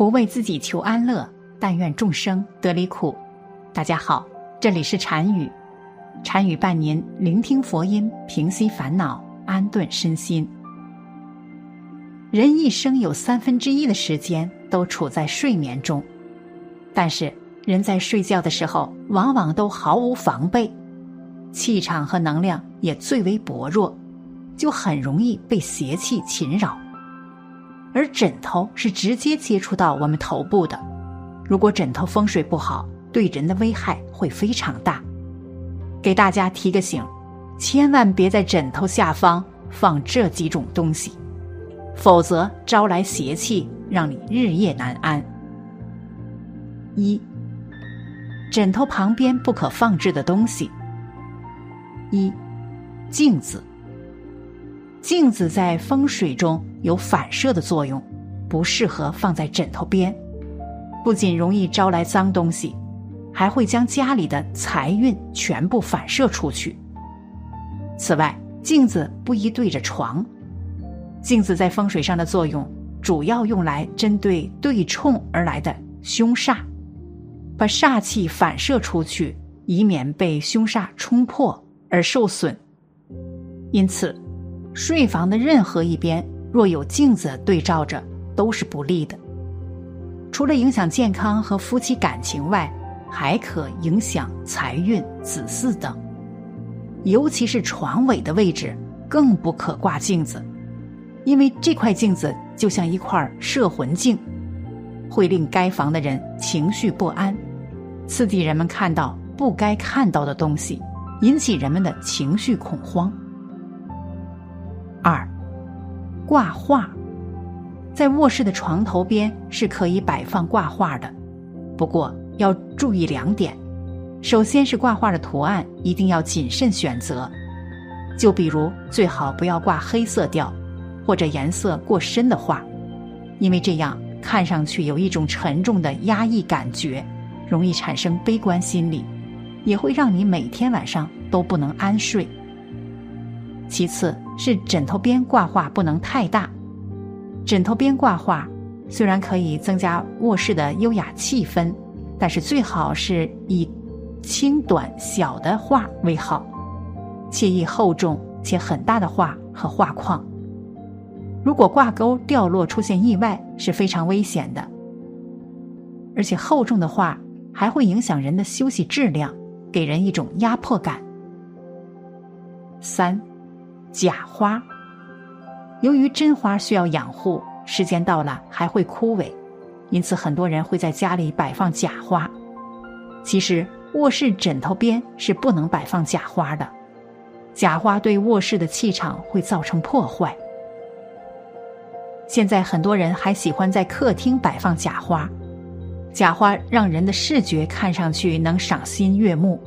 不为自己求安乐，但愿众生得离苦。大家好，这里是禅语，禅语伴您聆听佛音，平息烦恼，安顿身心。人一生有三分之一的时间都处在睡眠中，但是人在睡觉的时候，往往都毫无防备，气场和能量也最为薄弱，就很容易被邪气侵扰。而枕头是直接接触到我们头部的，如果枕头风水不好，对人的危害会非常大。给大家提个醒，千万别在枕头下方放这几种东西，否则招来邪气，让你日夜难安。一，枕头旁边不可放置的东西。一，镜子。镜子在风水中有反射的作用，不适合放在枕头边，不仅容易招来脏东西，还会将家里的财运全部反射出去。此外，镜子不宜对着床。镜子在风水上的作用，主要用来针对对冲而来的凶煞，把煞气反射出去，以免被凶煞冲破而受损。因此。睡房的任何一边若有镜子对照着，都是不利的。除了影响健康和夫妻感情外，还可影响财运、子嗣等。尤其是床尾的位置，更不可挂镜子，因为这块镜子就像一块摄魂镜，会令该房的人情绪不安，刺激人们看到不该看到的东西，引起人们的情绪恐慌。挂画，在卧室的床头边是可以摆放挂画的，不过要注意两点：首先是挂画的图案一定要谨慎选择，就比如最好不要挂黑色调或者颜色过深的画，因为这样看上去有一种沉重的压抑感觉，容易产生悲观心理，也会让你每天晚上都不能安睡。其次是枕头边挂画不能太大，枕头边挂画虽然可以增加卧室的优雅气氛，但是最好是以轻短小的画为好，切宜厚重且很大的画和画框。如果挂钩掉落出现意外是非常危险的，而且厚重的画还会影响人的休息质量，给人一种压迫感。三。假花，由于真花需要养护，时间到了还会枯萎，因此很多人会在家里摆放假花。其实卧室枕头边是不能摆放假花的，假花对卧室的气场会造成破坏。现在很多人还喜欢在客厅摆放假花，假花让人的视觉看上去能赏心悦目，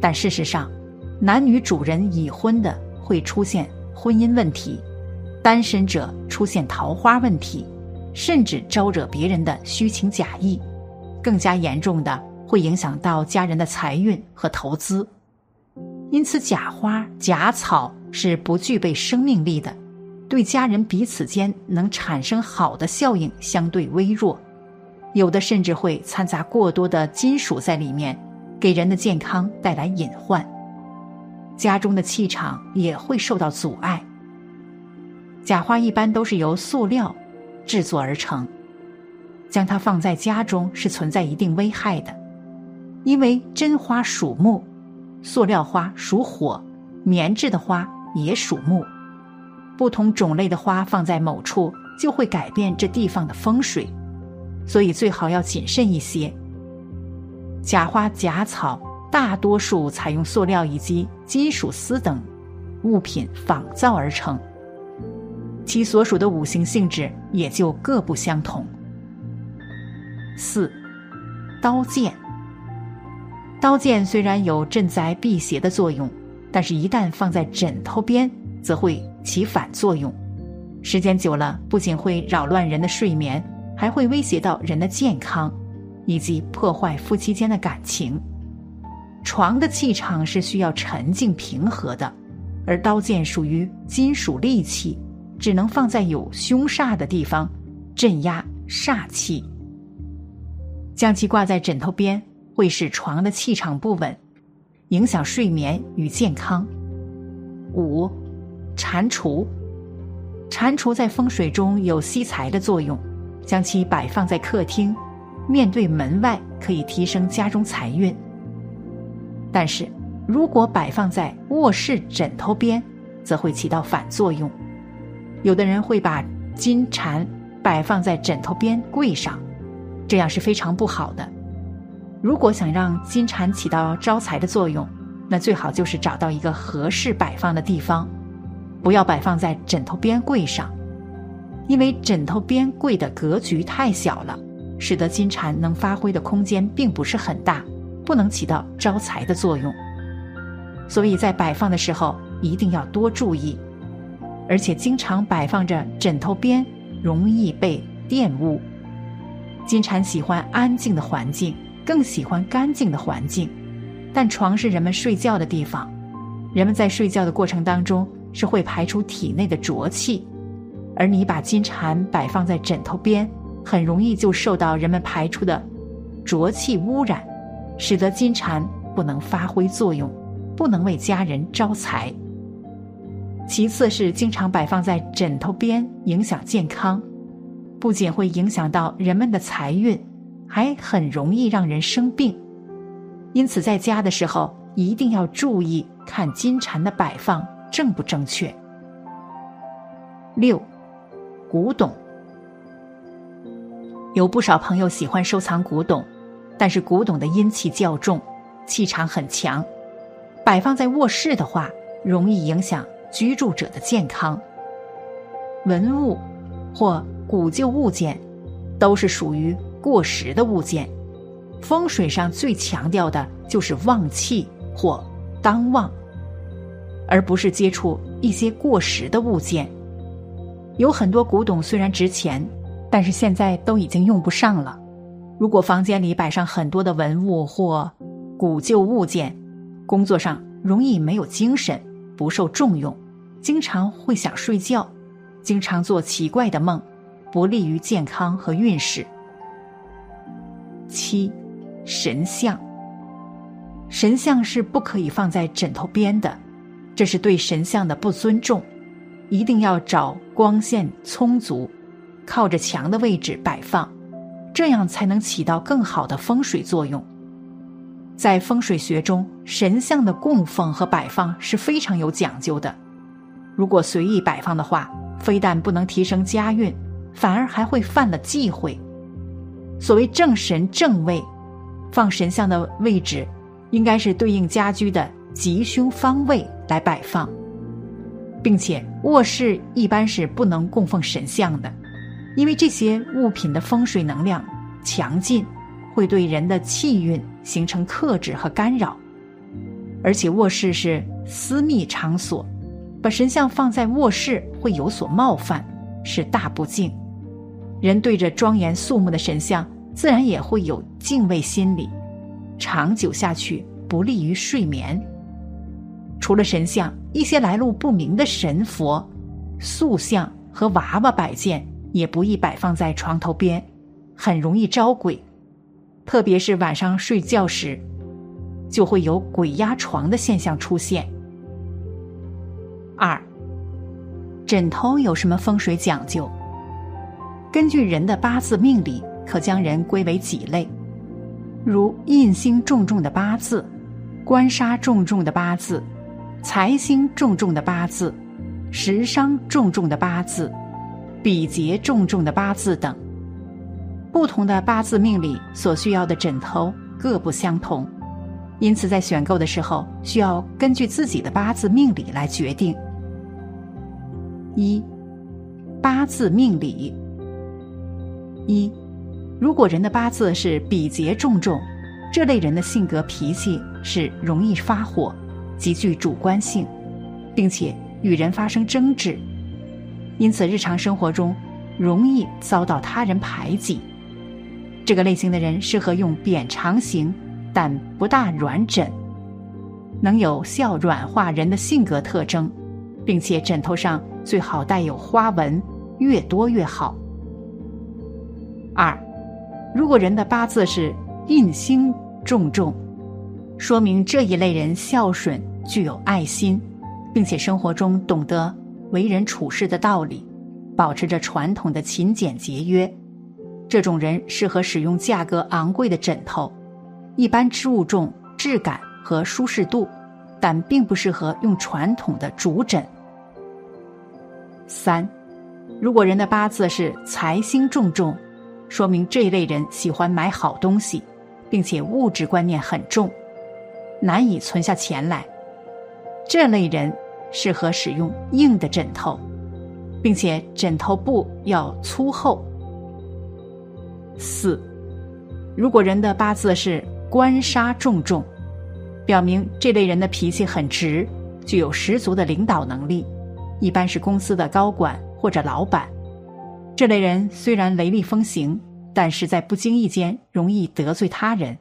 但事实上，男女主人已婚的。会出现婚姻问题，单身者出现桃花问题，甚至招惹别人的虚情假意，更加严重的会影响到家人的财运和投资。因此，假花、假草是不具备生命力的，对家人彼此间能产生好的效应相对微弱，有的甚至会掺杂过多的金属在里面，给人的健康带来隐患。家中的气场也会受到阻碍。假花一般都是由塑料制作而成，将它放在家中是存在一定危害的，因为真花属木，塑料花属火，棉质的花也属木，不同种类的花放在某处就会改变这地方的风水，所以最好要谨慎一些。假花、假草。大多数采用塑料以及金属丝等物品仿造而成，其所属的五行性质也就各不相同。四，刀剑。刀剑虽然有镇宅辟邪的作用，但是一旦放在枕头边，则会起反作用。时间久了，不仅会扰乱人的睡眠，还会威胁到人的健康，以及破坏夫妻间的感情。床的气场是需要沉静平和的，而刀剑属于金属利器，只能放在有凶煞的地方，镇压煞气。将其挂在枕头边会使床的气场不稳，影响睡眠与健康。五，蟾蜍，蟾蜍在风水中有吸财的作用，将其摆放在客厅，面对门外可以提升家中财运。但是如果摆放在卧室枕头边，则会起到反作用。有的人会把金蟾摆放在枕头边柜上，这样是非常不好的。如果想让金蟾起到招财的作用，那最好就是找到一个合适摆放的地方，不要摆放在枕头边柜上，因为枕头边柜的格局太小了，使得金蟾能发挥的空间并不是很大，不能起到招财的作用。所以在摆放的时候一定要多注意。而且经常摆放着枕头边，容易被玷污。金蝉喜欢安静的环境，更喜欢干净的环境。但床是人们睡觉的地方，人们在睡觉的过程当中是会排出体内的浊气，而你把金蝉摆放在枕头边，很容易就受到人们排出的浊气污染，使得金蝉不能发挥作用，不能为家人招财。其次是经常摆放在枕头边，影响健康，不仅会影响到人们的财运，还很容易让人生病。因此，在家的时候一定要注意看金蝉的摆放正不正确。六，古董，有不少朋友喜欢收藏古董，但是古董的阴气较重，气场很强，摆放在卧室的话，容易影响。居住者的健康，文物或古旧物件，都是属于过时的物件。风水上最强调的就是旺气或当旺，而不是接触一些过时的物件。有很多古董虽然值钱，但是现在都已经用不上了。如果房间里摆上很多的文物或古旧物件，工作上容易没有精神，不受重用。经常会想睡觉，经常做奇怪的梦，不利于健康和运势。七，神像，神像是不可以放在枕头边的，这是对神像的不尊重。一定要找光线充足、靠着墙的位置摆放，这样才能起到更好的风水作用。在风水学中，神像的供奉和摆放是非常有讲究的。如果随意摆放的话，非但不能提升家运，反而还会犯了忌讳。所谓正神正位，放神像的位置应该是对应家居的吉凶方位来摆放，并且卧室一般是不能供奉神像的，因为这些物品的风水能量强劲，会对人的气运形成克制和干扰。而且卧室是私密场所。把神像放在卧室会有所冒犯，是大不敬。人对着庄严肃穆的神像，自然也会有敬畏心理，长久下去不利于睡眠。除了神像，一些来路不明的神佛、塑像和娃娃摆件也不宜摆放在床头边，很容易招鬼。特别是晚上睡觉时，就会有鬼压床的现象出现。二，枕头有什么风水讲究？根据人的八字命理，可将人归为几类，如印星重重的八字、官杀重重的八字、财星重重的八字、食伤重重的八字、比劫重重的八字等。不同的八字命理所需要的枕头各不相同，因此在选购的时候，需要根据自己的八字命理来决定。一，八字命理。一，如果人的八字是比劫重重，这类人的性格脾气是容易发火，极具主观性，并且与人发生争执，因此日常生活中容易遭到他人排挤。这个类型的人适合用扁长形但不大软枕，能有效软化人的性格特征，并且枕头上。最好带有花纹，越多越好。二，如果人的八字是印星重重，说明这一类人孝顺、具有爱心，并且生活中懂得为人处事的道理，保持着传统的勤俭节约。这种人适合使用价格昂贵的枕头，一般注重质感和舒适度，但并不适合用传统的竹枕。三，如果人的八字是财星重重。说明这一类人喜欢买好东西，并且物质观念很重，难以存下钱来。这类人适合使用硬的枕头，并且枕头布要粗厚。四，如果人的八字是官杀重重，表明这类人的脾气很直，具有十足的领导能力，一般是公司的高管或者老板。这类人虽然雷厉风行，但是在不经意间容易得罪他人，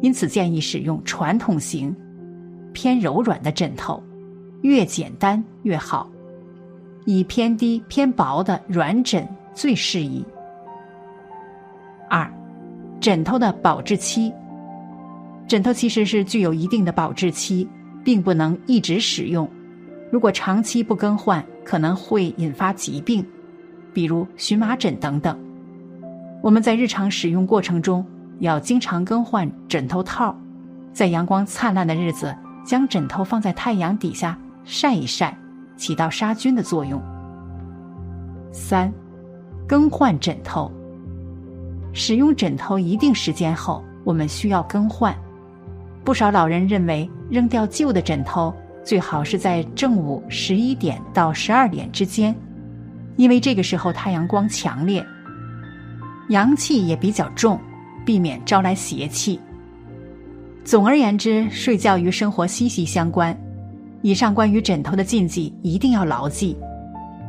因此建议使用传统型、偏柔软的枕头，越简单越好，以偏低偏薄的软枕最适宜。二，枕头的保质期，枕头其实是具有一定的保质期，并不能一直使用，如果长期不更换，可能会引发疾病。比如荨麻疹等等，我们在日常使用过程中要经常更换枕头套，在阳光灿烂的日子，将枕头放在太阳底下晒一晒，起到杀菌的作用。三，更换枕头。使用枕头一定时间后，我们需要更换。不少老人认为，扔掉旧的枕头最好是在正午十一点到十二点之间。因为这个时候太阳光强烈，阳气也比较重，避免招来邪气。总而言之，睡觉与生活息息相关。以上关于枕头的禁忌一定要牢记。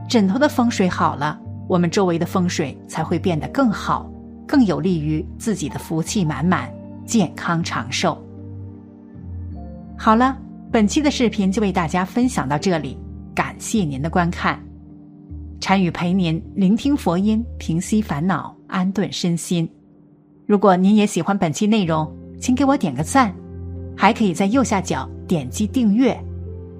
枕头的风水好了，我们周围的风水才会变得更好，更有利于自己的福气满满、健康长寿。好了，本期的视频就为大家分享到这里，感谢您的观看。禅语陪您聆听佛音，平息烦恼，安顿身心。如果您也喜欢本期内容，请给我点个赞，还可以在右下角点击订阅，